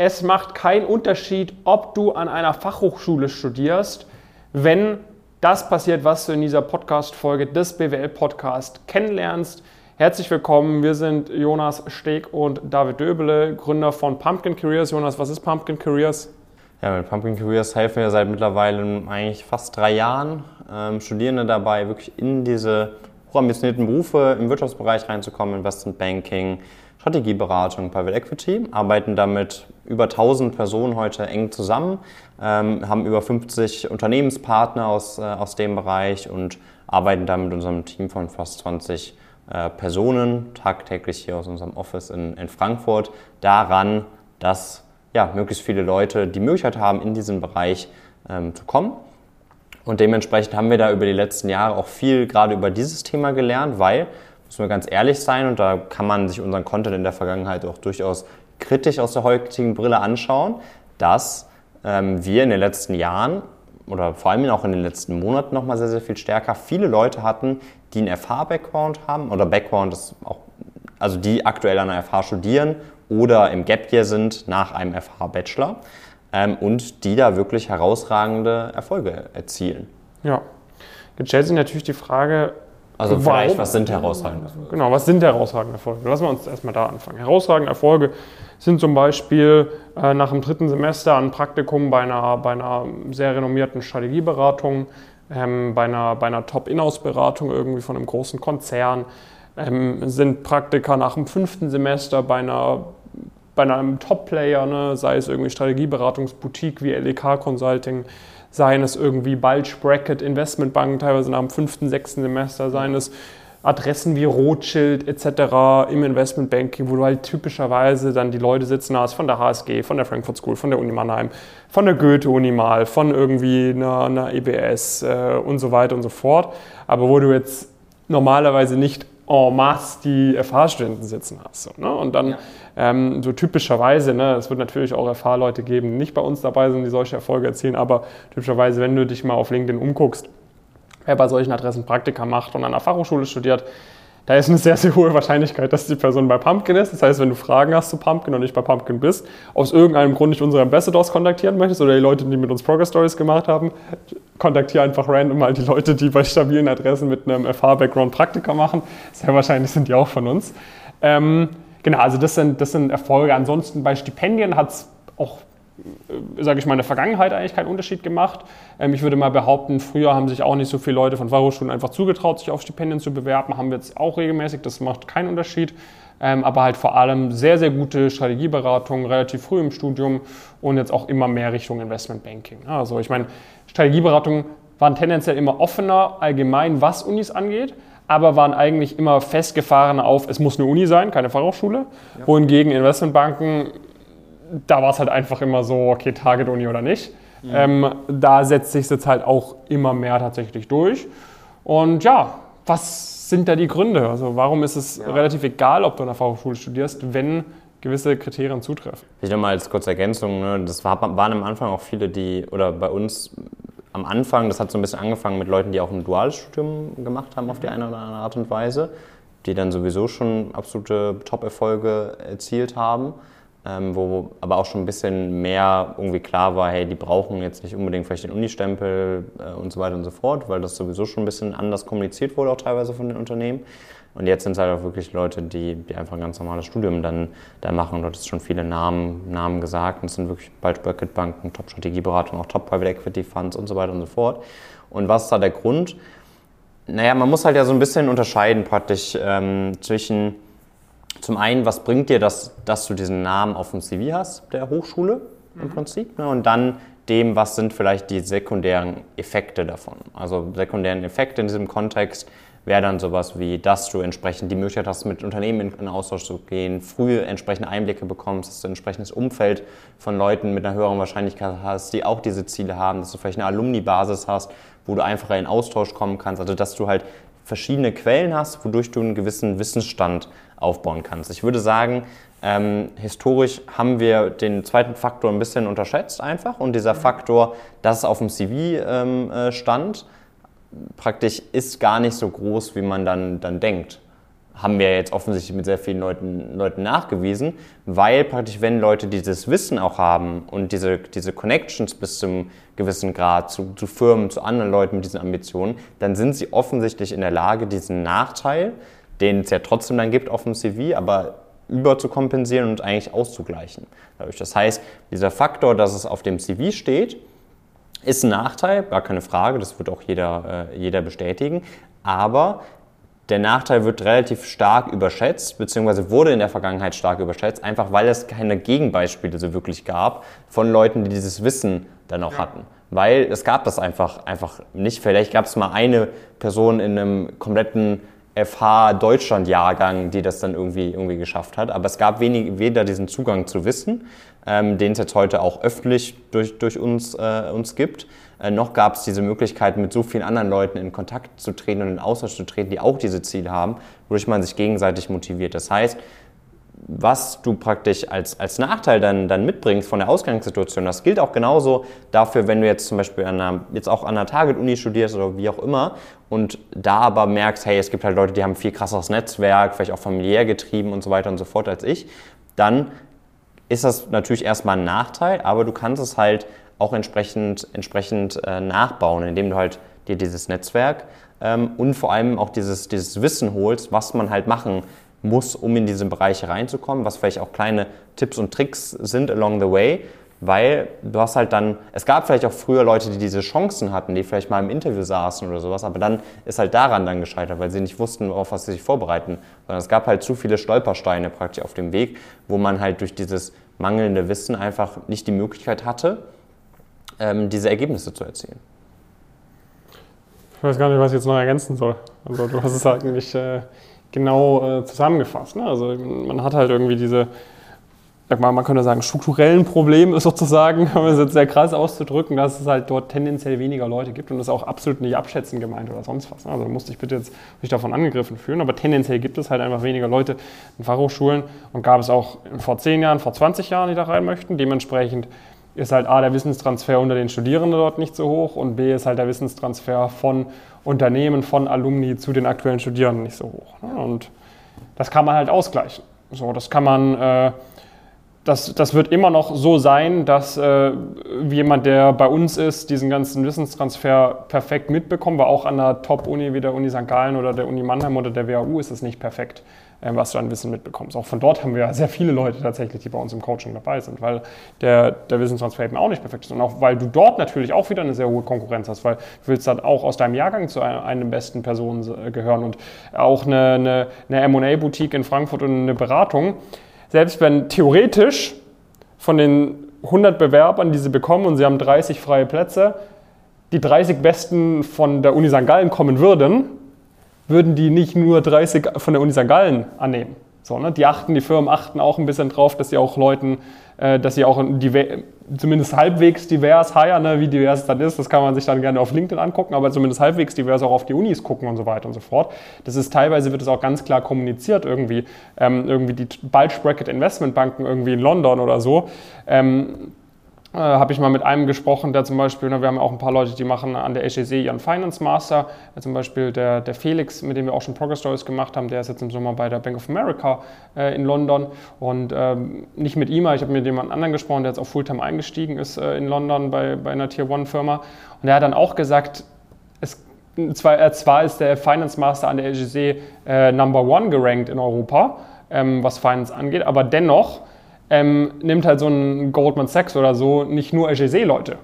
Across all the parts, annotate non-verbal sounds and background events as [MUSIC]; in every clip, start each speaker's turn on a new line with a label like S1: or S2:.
S1: es macht keinen Unterschied, ob du an einer Fachhochschule studierst, wenn das passiert, was du in dieser Podcast-Folge des BWL-Podcast kennenlernst. Herzlich willkommen, wir sind Jonas Steg und David Döbele, Gründer von Pumpkin Careers. Jonas, was ist Pumpkin Careers?
S2: Ja, mit Pumpkin Careers helfen wir seit mittlerweile eigentlich fast drei Jahren ähm, Studierende dabei, wirklich in diese hochambitionierten Berufe im Wirtschaftsbereich reinzukommen, Investment Banking, Strategieberatung, Private Equity, arbeiten damit über 1000 Personen heute eng zusammen, ähm, haben über 50 Unternehmenspartner aus, äh, aus dem Bereich und arbeiten dann mit unserem Team von fast 20 äh, Personen tagtäglich hier aus unserem Office in, in Frankfurt daran, dass ja, möglichst viele Leute die Möglichkeit haben, in diesen Bereich ähm, zu kommen. Und dementsprechend haben wir da über die letzten Jahre auch viel gerade über dieses Thema gelernt, weil müssen wir ganz ehrlich sein und da kann man sich unseren Content in der Vergangenheit auch durchaus kritisch aus der heutigen Brille anschauen, dass ähm, wir in den letzten Jahren oder vor allem auch in den letzten Monaten nochmal sehr, sehr viel stärker viele Leute hatten, die einen FH-Background haben oder Background ist auch, also die aktuell an der FH studieren oder im Gap Year sind nach einem FH-Bachelor ähm, und die da wirklich herausragende Erfolge erzielen.
S1: Ja, jetzt stellt sich natürlich die Frage,
S2: also vielleicht, was sind herausragende
S1: Erfolge? Genau, was sind herausragende Erfolge? Lassen wir uns erstmal da anfangen. Herausragende Erfolge sind zum Beispiel äh, nach dem dritten Semester ein Praktikum bei einer, bei einer sehr renommierten Strategieberatung, ähm, bei einer, bei einer Top-Inhouse-Beratung irgendwie von einem großen Konzern, ähm, sind Praktika nach dem fünften Semester bei einer bei einem Top-Player, ne, sei es irgendwie Strategieberatungsboutique wie LEK Consulting, seien es irgendwie Bulge Bracket Investmentbanken, teilweise nach dem fünften, sechsten Semester, seien es Adressen wie Rothschild etc. im Investmentbanking, wo du halt typischerweise dann die Leute sitzen hast von der HSG, von der Frankfurt School, von der Uni Mannheim, von der Goethe-Uni mal, von irgendwie einer, einer EBS äh, und so weiter und so fort. Aber wo du jetzt normalerweise nicht en masse die FH-Studenten sitzen hast. So, ne? Und dann ja. ähm, so typischerweise, ne, es wird natürlich auch FH-Leute geben, die nicht bei uns dabei sind, die solche Erfolge erzielen, aber typischerweise, wenn du dich mal auf LinkedIn umguckst, wer bei solchen Adressen Praktika macht und an einer Fachhochschule studiert, da ist eine sehr, sehr hohe Wahrscheinlichkeit, dass die Person bei Pumpkin ist. Das heißt, wenn du Fragen hast zu Pumpkin und nicht bei Pumpkin bist, aus irgendeinem Grund nicht unsere Ambassadors kontaktieren möchtest oder die Leute, die mit uns Progress Stories gemacht haben, kontaktiere einfach random mal die Leute, die bei stabilen Adressen mit einem FH-Background Praktika machen. Sehr wahrscheinlich sind die auch von uns. Ähm, genau, also das sind, das sind Erfolge. Ansonsten bei Stipendien hat es auch sage ich mal, in der Vergangenheit eigentlich keinen Unterschied gemacht. Ähm, ich würde mal behaupten, früher haben sich auch nicht so viele Leute von Fachhochschulen einfach zugetraut, sich auf Stipendien zu bewerben. Haben wir jetzt auch regelmäßig, das macht keinen Unterschied. Ähm, aber halt vor allem sehr, sehr gute Strategieberatung, relativ früh im Studium und jetzt auch immer mehr Richtung Investmentbanking. Also ich meine, Strategieberatungen waren tendenziell immer offener allgemein, was Unis angeht aber waren eigentlich immer festgefahren auf, es muss eine Uni sein, keine Fachhochschule. Ja. Wohingegen Investmentbanken da war es halt einfach immer so, okay, Target-Uni oder nicht. Mhm. Ähm, da setzt sich jetzt halt auch immer mehr tatsächlich durch. Und ja, was sind da die Gründe? Also warum ist es ja. relativ egal, ob du an der Fachhochschule studierst, wenn gewisse Kriterien zutreffen?
S2: Ich nochmal als kurze Ergänzung, ne, das war, waren am Anfang auch viele, die, oder bei uns am Anfang, das hat so ein bisschen angefangen mit Leuten, die auch ein duales Studium gemacht haben auf die eine oder andere Art und Weise, die dann sowieso schon absolute Top-Erfolge erzielt haben ähm, wo aber auch schon ein bisschen mehr irgendwie klar war, hey, die brauchen jetzt nicht unbedingt vielleicht den Unistempel äh, und so weiter und so fort, weil das sowieso schon ein bisschen anders kommuniziert wurde, auch teilweise von den Unternehmen. Und jetzt sind es halt auch wirklich Leute, die, die einfach ein ganz normales Studium dann da machen. Dort ist schon viele Namen, Namen gesagt. Und es sind wirklich bald Bracket Banken, Top-Strategieberatung, auch Top-Private Equity Funds und so weiter und so fort. Und was ist da der Grund? Naja, man muss halt ja so ein bisschen unterscheiden praktisch ähm, zwischen zum einen, was bringt dir das, dass du diesen Namen auf dem CV hast, der Hochschule im mhm. Prinzip? Ne? Und dann dem, was sind vielleicht die sekundären Effekte davon. Also sekundären Effekte in diesem Kontext wäre dann sowas wie, dass du entsprechend die Möglichkeit hast, mit Unternehmen in, in Austausch zu gehen, früh entsprechende Einblicke bekommst, dass du ein entsprechendes Umfeld von Leuten mit einer höheren Wahrscheinlichkeit hast, die auch diese Ziele haben, dass du vielleicht eine Alumni-Basis hast, wo du einfacher in Austausch kommen kannst, also dass du halt verschiedene Quellen hast, wodurch du einen gewissen Wissensstand aufbauen kannst. Ich würde sagen, ähm, historisch haben wir den zweiten Faktor ein bisschen unterschätzt einfach und dieser Faktor, dass es auf dem CV ähm, äh, stand, praktisch ist gar nicht so groß, wie man dann, dann denkt. Haben wir jetzt offensichtlich mit sehr vielen Leuten, Leuten nachgewiesen, weil praktisch, wenn Leute dieses Wissen auch haben und diese, diese Connections bis zum gewissen Grad zu, zu Firmen, zu anderen Leuten mit diesen Ambitionen, dann sind sie offensichtlich in der Lage, diesen Nachteil, den es ja trotzdem dann gibt auf dem CV, aber überzukompensieren und eigentlich auszugleichen. Das heißt, dieser Faktor, dass es auf dem CV steht, ist ein Nachteil, gar keine Frage, das wird auch jeder, äh, jeder bestätigen, aber der Nachteil wird relativ stark überschätzt, beziehungsweise wurde in der Vergangenheit stark überschätzt, einfach weil es keine Gegenbeispiele so wirklich gab von Leuten, die dieses Wissen dann auch ja. hatten. Weil es gab das einfach, einfach nicht. Vielleicht gab es mal eine Person in einem kompletten FH Deutschland-Jahrgang, die das dann irgendwie, irgendwie geschafft hat. Aber es gab wenig, weder diesen Zugang zu Wissen, ähm, den es jetzt heute auch öffentlich durch, durch uns, äh, uns gibt, äh, noch gab es diese Möglichkeit, mit so vielen anderen Leuten in Kontakt zu treten und in Austausch zu treten, die auch diese Ziele haben, wodurch man sich gegenseitig motiviert. Das heißt, was du praktisch als, als Nachteil dann, dann mitbringst von der Ausgangssituation, das gilt auch genauso dafür, wenn du jetzt zum Beispiel an einer, jetzt auch an einer Target-Uni studierst oder wie auch immer und da aber merkst, hey, es gibt halt Leute, die haben viel krasseres Netzwerk, vielleicht auch familiär getrieben und so weiter und so fort als ich, dann ist das natürlich erstmal ein Nachteil, aber du kannst es halt auch entsprechend, entsprechend äh, nachbauen, indem du halt dir dieses Netzwerk ähm, und vor allem auch dieses, dieses Wissen holst, was man halt machen muss, um in diese Bereiche reinzukommen, was vielleicht auch kleine Tipps und Tricks sind along the way, weil du hast halt dann, es gab vielleicht auch früher Leute, die diese Chancen hatten, die vielleicht mal im Interview saßen oder sowas, aber dann ist halt daran dann gescheitert, weil sie nicht wussten, auf was sie sich vorbereiten, sondern es gab halt zu viele Stolpersteine praktisch auf dem Weg, wo man halt durch dieses mangelnde Wissen einfach nicht die Möglichkeit hatte, ähm, diese Ergebnisse zu erzielen.
S1: Ich weiß gar nicht, was ich jetzt noch ergänzen soll. Also du hast es halt eigentlich äh, genau äh, zusammengefasst. Ne? Also man hat halt irgendwie diese, man könnte sagen, strukturellen Probleme [LAUGHS] sozusagen, um es jetzt sehr krass auszudrücken, dass es halt dort tendenziell weniger Leute gibt und das auch absolut nicht abschätzend gemeint oder sonst was. Ne? Also musste ich bitte jetzt nicht davon angegriffen fühlen, aber tendenziell gibt es halt einfach weniger Leute in Fachhochschulen und gab es auch vor 10 Jahren, vor 20 Jahren, die da rein möchten. Dementsprechend ist halt A, der Wissenstransfer unter den Studierenden dort nicht so hoch und B, ist halt der Wissenstransfer von Unternehmen, von Alumni zu den aktuellen Studierenden nicht so hoch. Ne? Und das kann man halt ausgleichen. So, das kann man, äh, das, das wird immer noch so sein, dass äh, jemand, der bei uns ist, diesen ganzen Wissenstransfer perfekt mitbekommt, weil auch an der Top-Uni wie der Uni St. Gallen oder der Uni Mannheim oder der WHU ist es nicht perfekt. Ähm, was du an Wissen mitbekommst. Auch von dort haben wir ja sehr viele Leute tatsächlich, die bei uns im Coaching dabei sind, weil der, der Wissenstransfer eben auch nicht perfekt ist. Und auch weil du dort natürlich auch wieder eine sehr hohe Konkurrenz hast, weil du willst dann auch aus deinem Jahrgang zu einem besten Personen äh, gehören und auch eine, eine, eine M&A-Boutique in Frankfurt und eine Beratung. Selbst wenn theoretisch von den 100 Bewerbern, die sie bekommen und sie haben 30 freie Plätze, die 30 Besten von der Uni St. Gallen kommen würden, würden die nicht nur 30 von der Uni St. Gallen annehmen. So, ne? Die achten, die Firmen achten auch ein bisschen drauf, dass sie auch Leuten, äh, dass sie auch zumindest halbwegs divers heiern, ne? wie divers es dann ist, das kann man sich dann gerne auf LinkedIn angucken, aber zumindest halbwegs divers auch auf die Unis gucken und so weiter und so fort. Das ist teilweise wird es auch ganz klar kommuniziert irgendwie, ähm, irgendwie die Bulge Bracket Investmentbanken irgendwie in London oder so. Ähm, äh, habe ich mal mit einem gesprochen, der zum Beispiel, ne, wir haben auch ein paar Leute, die machen an der HEC ihren Finance Master, äh, zum Beispiel der, der Felix, mit dem wir auch schon Progress Stories gemacht haben, der ist jetzt im Sommer bei der Bank of America äh, in London. Und ähm, nicht mit ihm, ich habe mit jemand anderen gesprochen, der jetzt auch Fulltime eingestiegen ist äh, in London bei, bei einer Tier One Firma. Und der hat dann auch gesagt, es, zwar, zwar ist der Finance Master an der HEC äh, Number One gerankt in Europa, ähm, was Finance angeht, aber dennoch ähm, nimmt halt so ein Goldman Sachs oder so nicht nur HEC-Leute,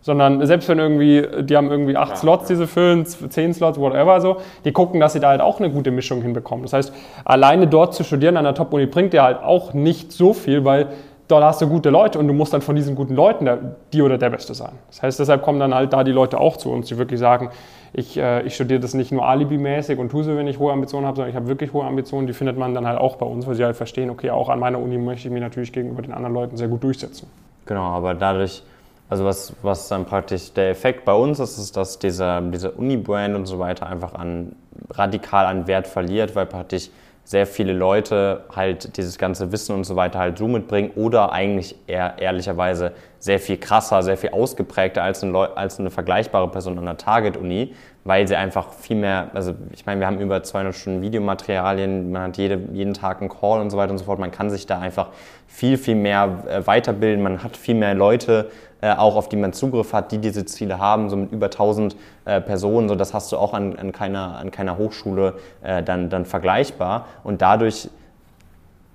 S1: sondern selbst wenn irgendwie, die haben irgendwie acht ja, Slots, ja. diese füllen, zehn Slots, whatever so, die gucken, dass sie da halt auch eine gute Mischung hinbekommen. Das heißt, alleine dort zu studieren an der Top-Uni bringt dir halt auch nicht so viel, weil dort hast du gute Leute und du musst dann von diesen guten Leuten der, die oder der Beste sein. Das heißt, deshalb kommen dann halt da die Leute auch zu uns, die wirklich sagen, ich, äh, ich studiere das nicht nur alibimäßig und tue so, wenn ich hohe Ambitionen habe, sondern ich habe wirklich hohe Ambitionen. Die findet man dann halt auch bei uns, weil sie halt verstehen, okay, auch an meiner Uni möchte ich mich natürlich gegenüber den anderen Leuten sehr gut durchsetzen.
S2: Genau, aber dadurch, also was, was dann praktisch der Effekt bei uns ist, ist, dass dieser, dieser Uni-Brand und so weiter einfach an, radikal an Wert verliert, weil praktisch sehr viele Leute halt dieses ganze Wissen und so weiter halt so mitbringen oder eigentlich eher ehrlicherweise sehr viel krasser, sehr viel ausgeprägter als eine, als eine vergleichbare Person an der Target-Uni, weil sie einfach viel mehr, also ich meine, wir haben über 200 Stunden Videomaterialien, man hat jede, jeden Tag einen Call und so weiter und so fort. Man kann sich da einfach viel, viel mehr äh, weiterbilden. Man hat viel mehr Leute, äh, auch auf die man Zugriff hat, die diese Ziele haben, so mit über 1000 äh, Personen. So, das hast du auch an, an, keiner, an keiner Hochschule äh, dann, dann vergleichbar. Und dadurch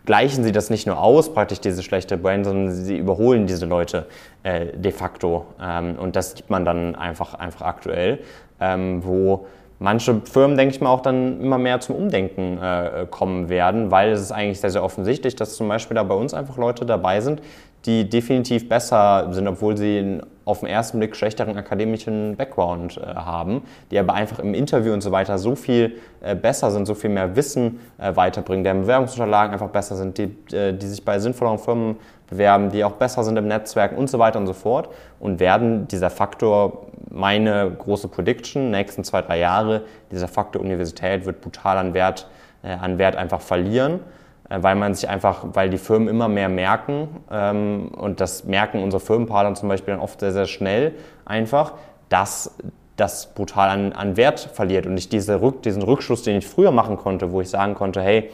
S2: gleichen sie das nicht nur aus, praktisch diese schlechte Brand, sondern sie überholen diese Leute äh, de facto. Ähm, und das sieht man dann einfach, einfach aktuell, ähm, wo manche Firmen, denke ich mal, auch dann immer mehr zum Umdenken äh, kommen werden, weil es ist eigentlich sehr, sehr offensichtlich, dass zum Beispiel da bei uns einfach Leute dabei sind, die definitiv besser sind, obwohl sie einen auf den ersten Blick schlechteren akademischen Background äh, haben, die aber einfach im Interview und so weiter so viel äh, besser sind, so viel mehr Wissen äh, weiterbringen, deren Bewerbungsunterlagen einfach besser sind, die, äh, die sich bei sinnvolleren Firmen bewerben, die auch besser sind im Netzwerk und so weiter und so fort und werden dieser Faktor, meine große Prediction, nächsten zwei, drei Jahre, dieser Faktor Universität wird brutal an Wert, äh, an Wert einfach verlieren weil man sich einfach, weil die Firmen immer mehr merken ähm, und das merken unsere Firmenpartner zum Beispiel dann oft sehr, sehr schnell einfach, dass das brutal an, an Wert verliert und ich diese Rück, diesen Rückschluss, den ich früher machen konnte, wo ich sagen konnte, hey,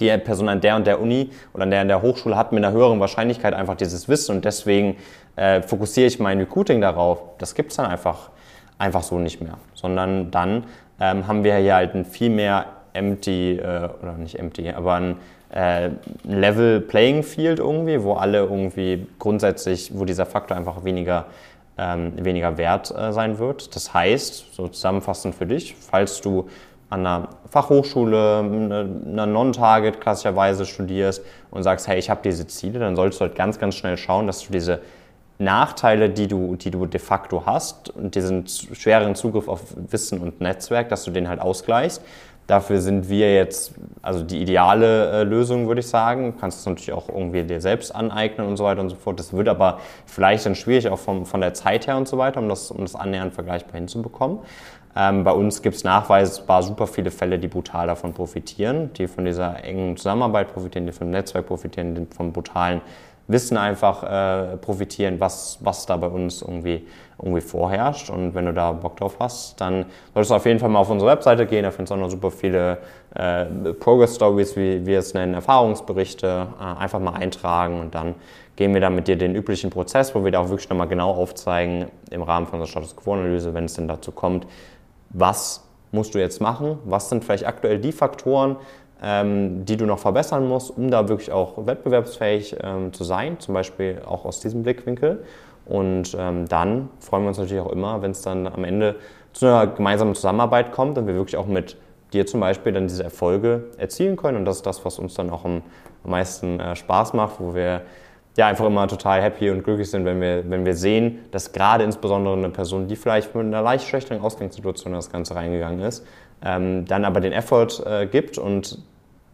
S2: die Person an der und der Uni oder an der und der Hochschule hat mit einer höheren Wahrscheinlichkeit einfach dieses Wissen und deswegen äh, fokussiere ich mein Recruiting darauf. Das gibt es dann einfach, einfach so nicht mehr, sondern dann ähm, haben wir hier halt ein viel mehr empty, äh, oder nicht empty, aber ein äh, Level Playing Field irgendwie, wo alle irgendwie grundsätzlich, wo dieser Faktor einfach weniger, ähm, weniger wert äh, sein wird. Das heißt, so zusammenfassend für dich, falls du an einer Fachhochschule, einer Non-Target klassischerweise studierst und sagst, hey, ich habe diese Ziele, dann solltest du halt ganz, ganz schnell schauen, dass du diese Nachteile, die du, die du de facto hast und diesen schweren Zugriff auf Wissen und Netzwerk, dass du den halt ausgleichst Dafür sind wir jetzt, also die ideale äh, Lösung, würde ich sagen. Du kannst es natürlich auch irgendwie dir selbst aneignen und so weiter und so fort. Das wird aber vielleicht dann schwierig, auch vom, von der Zeit her und so weiter, um das, um das annähernd vergleichbar hinzubekommen. Ähm, bei uns gibt es nachweisbar super viele Fälle, die brutal davon profitieren, die von dieser engen Zusammenarbeit profitieren, die vom Netzwerk profitieren, die vom brutalen Wissen einfach äh, profitieren, was, was da bei uns irgendwie, irgendwie vorherrscht. Und wenn du da Bock drauf hast, dann solltest du auf jeden Fall mal auf unsere Webseite gehen. Da findest du auch noch super viele äh, Progress Stories, wie wir es nennen, Erfahrungsberichte, äh, einfach mal eintragen und dann gehen wir dann mit dir den üblichen Prozess, wo wir da auch wirklich nochmal genau aufzeigen, im Rahmen von unserer Status Quo-Analyse, wenn es denn dazu kommt, was musst du jetzt machen, was sind vielleicht aktuell die Faktoren, die du noch verbessern musst, um da wirklich auch wettbewerbsfähig ähm, zu sein, zum Beispiel auch aus diesem Blickwinkel. Und ähm, dann freuen wir uns natürlich auch immer, wenn es dann am Ende zu einer gemeinsamen Zusammenarbeit kommt und wir wirklich auch mit dir zum Beispiel dann diese Erfolge erzielen können. Und das ist das, was uns dann auch am, am meisten äh, Spaß macht, wo wir ja einfach immer total happy und glücklich sind, wenn wir, wenn wir sehen, dass gerade insbesondere eine Person, die vielleicht mit einer leicht schlechteren Ausgangssituation in das Ganze reingegangen ist, ähm, dann aber den Effort äh, gibt und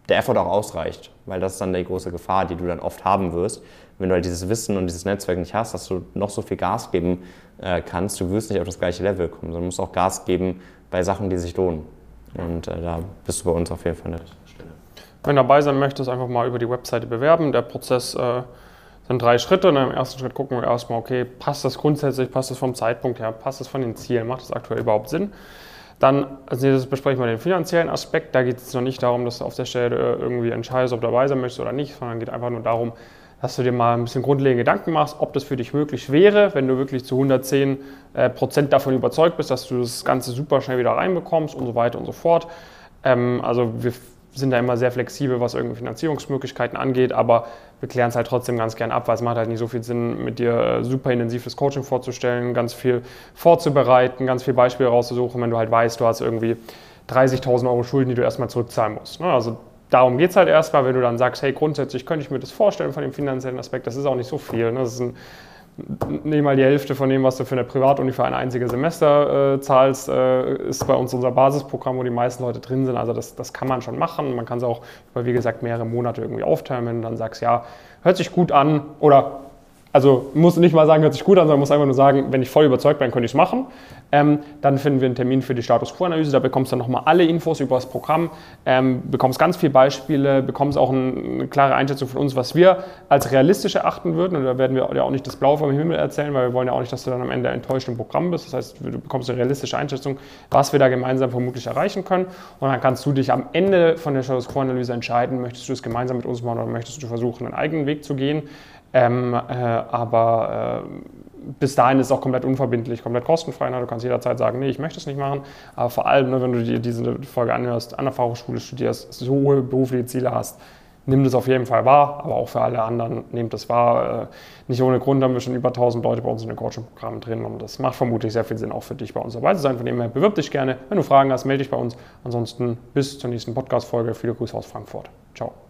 S2: der Effort auch ausreicht, weil das ist dann die große Gefahr, die du dann oft haben wirst, wenn du halt dieses Wissen und dieses Netzwerk nicht hast, dass du noch so viel Gas geben äh, kannst, du wirst nicht auf das gleiche Level kommen, sondern musst auch Gas geben bei Sachen, die sich lohnen. Und äh, da bist du bei uns auf jeden Fall nicht.
S1: Wenn du dabei sein möchtest, einfach mal über die Webseite bewerben. Der Prozess äh, sind drei Schritte. Und Im ersten Schritt gucken wir erstmal, okay, passt das grundsätzlich, passt das vom Zeitpunkt her, passt das von den Zielen, macht das aktuell überhaupt Sinn? Dann als nächstes besprechen wir den finanziellen Aspekt. Da geht es noch nicht darum, dass du auf der Stelle äh, irgendwie entscheidest, ob du dabei sein möchtest oder nicht, sondern geht einfach nur darum, dass du dir mal ein bisschen grundlegende Gedanken machst, ob das für dich möglich wäre, wenn du wirklich zu 110 äh, Prozent davon überzeugt bist, dass du das Ganze super schnell wieder reinbekommst und so weiter und so fort. Ähm, also wir sind da immer sehr flexibel, was irgendwie Finanzierungsmöglichkeiten angeht, aber wir klären es halt trotzdem ganz gern ab, weil es macht halt nicht so viel Sinn, mit dir äh, super intensives Coaching vorzustellen, ganz viel vorzubereiten, ganz viele Beispiele rauszusuchen, wenn du halt weißt, du hast irgendwie 30.000 Euro Schulden, die du erstmal zurückzahlen musst. Ne? Also darum geht es halt erstmal, wenn du dann sagst, hey, grundsätzlich könnte ich mir das vorstellen von dem finanziellen Aspekt, das ist auch nicht so viel. Ne? Das ist ein nicht mal die Hälfte von dem, was du für eine Privatuni für ein einziges Semester äh, zahlst, äh, ist bei uns unser Basisprogramm, wo die meisten Leute drin sind. Also das, das kann man schon machen. Man kann es auch über, wie gesagt, mehrere Monate irgendwie aufteilen, du dann sagst, ja, hört sich gut an oder also muss nicht mal sagen, hört sich gut an, sondern muss einfach nur sagen, wenn ich voll überzeugt bin, könnte ich es machen. Ähm, dann finden wir einen Termin für die Status Quo-Analyse. Da bekommst du dann nochmal alle Infos über das Programm, ähm, bekommst ganz viele Beispiele, bekommst auch ein, eine klare Einschätzung von uns, was wir als realistisch erachten würden. Und da werden wir ja auch nicht das Blaue vom Himmel erzählen, weil wir wollen ja auch nicht, dass du dann am Ende enttäuscht im Programm bist. Das heißt, du bekommst eine realistische Einschätzung, was wir da gemeinsam vermutlich erreichen können. Und dann kannst du dich am Ende von der Status Quo-Analyse entscheiden, möchtest du es gemeinsam mit uns machen oder möchtest du versuchen, einen eigenen Weg zu gehen. Ähm, äh, aber äh, bis dahin ist es auch komplett unverbindlich, komplett kostenfrei. Ne? Du kannst jederzeit sagen, nee, ich möchte es nicht machen. Aber vor allem, ne, wenn du dir diese Folge anhörst, an der Fachhochschule studierst, so hohe berufliche Ziele hast, nimm das auf jeden Fall wahr. Aber auch für alle anderen, nehmt das wahr. Äh, nicht ohne Grund haben wir schon über 1000 Leute bei uns in den Coaching-Programmen drin. Und das macht vermutlich sehr viel Sinn, auch für dich bei uns dabei zu sein. Von dem her, bewirb dich gerne. Wenn du Fragen hast, melde dich bei uns. Ansonsten bis zur nächsten Podcast-Folge. Viele Grüße aus Frankfurt. Ciao.